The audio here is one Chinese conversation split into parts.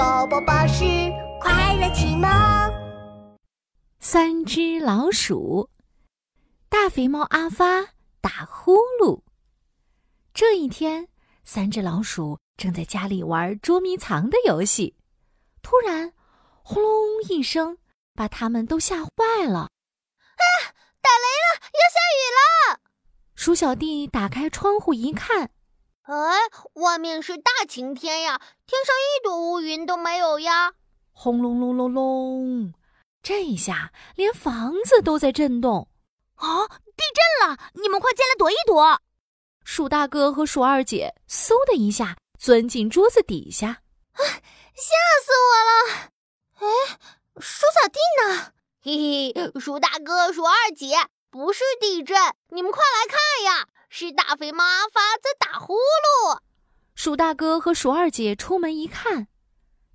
宝宝巴士快乐启蒙。三只老鼠，大肥猫阿发打呼噜。这一天，三只老鼠正在家里玩捉迷藏的游戏，突然，轰隆一声，把他们都吓坏了。哎呀，打雷了，要下雨了！鼠小弟打开窗户一看。哎，外面是大晴天呀，天上一朵乌云都没有呀！轰隆隆隆隆，这一下连房子都在震动。啊，地震了！你们快进来躲一躲！鼠大哥和鼠二姐嗖的一下钻进桌子底下，啊，吓死我了！哎，鼠小弟呢？嘿嘿，鼠大哥、鼠二姐，不是地震，你们快来看呀！是大肥猫阿发在打呼噜。鼠大哥和鼠二姐出门一看，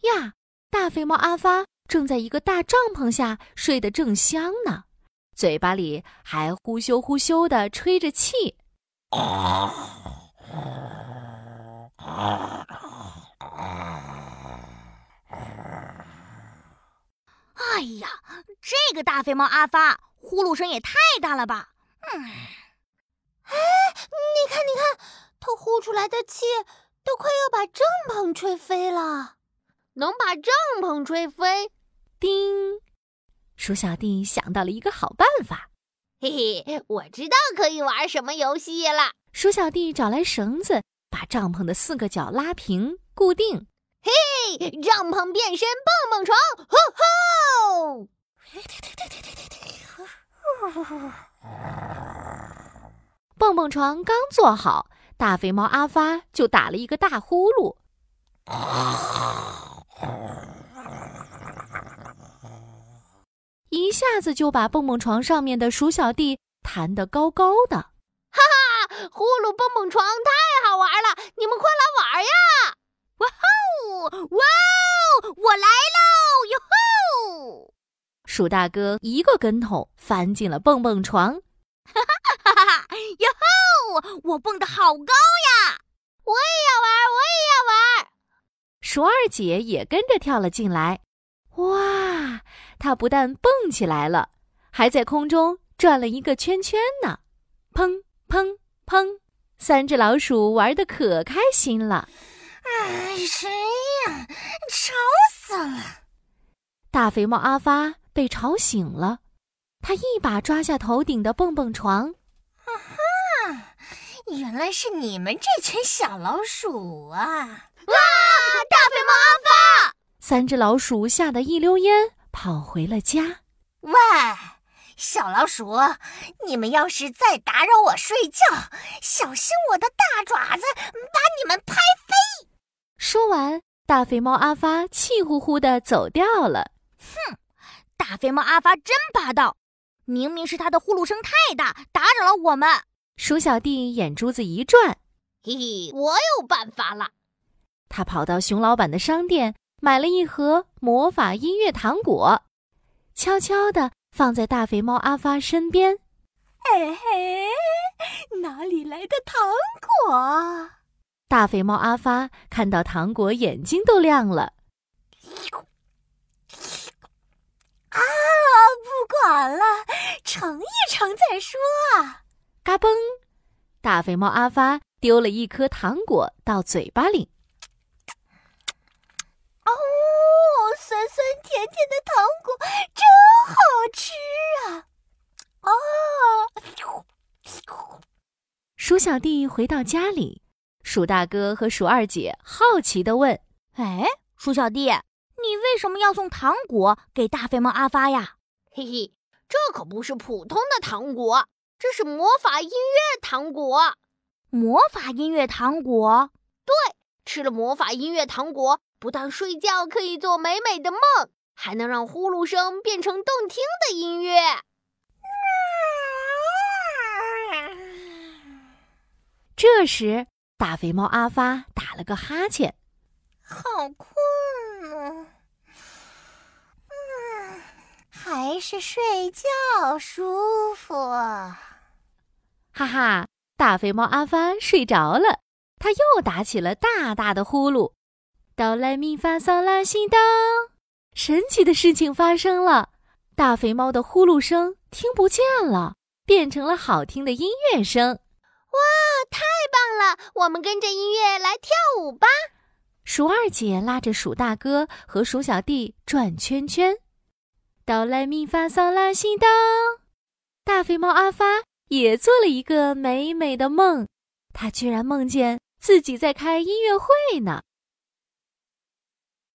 呀，大肥猫阿发正在一个大帐篷下睡得正香呢，嘴巴里还呼咻呼咻的吹着气。哎呀，这个大肥猫阿发呼噜声也太大了吧！嗯。哎，你看，你看，它呼出来的气都快要把帐篷吹飞了。能把帐篷吹飞？叮！鼠小弟想到了一个好办法。嘿嘿，我知道可以玩什么游戏了。鼠小弟找来绳子，把帐篷的四个角拉平固定。嘿，帐篷变身蹦蹦床，吼吼！蹦蹦床刚做好，大肥猫阿发就打了一个大呼噜，一下子就把蹦蹦床上面的鼠小弟弹得高高的。哈哈，呼噜蹦蹦床太好玩了，你们快来玩呀！哇哦，哇哦，我来喽！哟吼！鼠大哥一个跟头翻进了蹦蹦床。哈哈哈哈哈！哟吼，我蹦得好高呀！我也要玩，我也要玩。鼠二姐也跟着跳了进来。哇，她不但蹦起来了，还在空中转了一个圈圈呢！砰砰砰，三只老鼠玩的可开心了。哎，谁呀？吵死了！大肥猫阿发被吵醒了。他一把抓下头顶的蹦蹦床！原来是你们这群小老鼠啊！哇！大肥猫阿发，三只老鼠吓得一溜烟跑回了家。喂，小老鼠，你们要是再打扰我睡觉，小心我的大爪子把你们拍飞！说完，大肥猫阿发气呼呼的走掉了。哼，大肥猫阿发真霸道！明明是他的呼噜声太大，打扰了我们。鼠小弟眼珠子一转，嘿嘿，我有办法了。他跑到熊老板的商店，买了一盒魔法音乐糖果，悄悄地放在大肥猫阿发身边。哎嘿，哪里来的糖果？大肥猫阿发看到糖果，眼睛都亮了。啊！不管了，尝一尝再说啊！嘎嘣，大肥猫阿发丢了一颗糖果到嘴巴里。哦，酸酸甜甜的糖果真好吃啊！哦，鼠小弟回到家里，鼠大哥和鼠二姐好奇的问：“哎，鼠小弟。”你为什么要送糖果给大肥猫阿发呀？嘿嘿，这可不是普通的糖果，这是魔法音乐糖果。魔法音乐糖果？对，吃了魔法音乐糖果，不但睡觉可以做美美的梦，还能让呼噜声变成动听的音乐。这时，大肥猫阿发打了个哈欠，好困。还是睡觉舒服。哈哈，大肥猫阿发睡着了，他又打起了大大的呼噜。哆来咪发嗦拉西哆。神奇的事情发生了，大肥猫的呼噜声听不见了，变成了好听的音乐声。哇，太棒了！我们跟着音乐来跳舞吧。鼠二姐拉着鼠大哥和鼠小弟转圈圈，哆来咪发嗦拉西哆。大肥猫阿发也做了一个美美的梦，他居然梦见自己在开音乐会呢。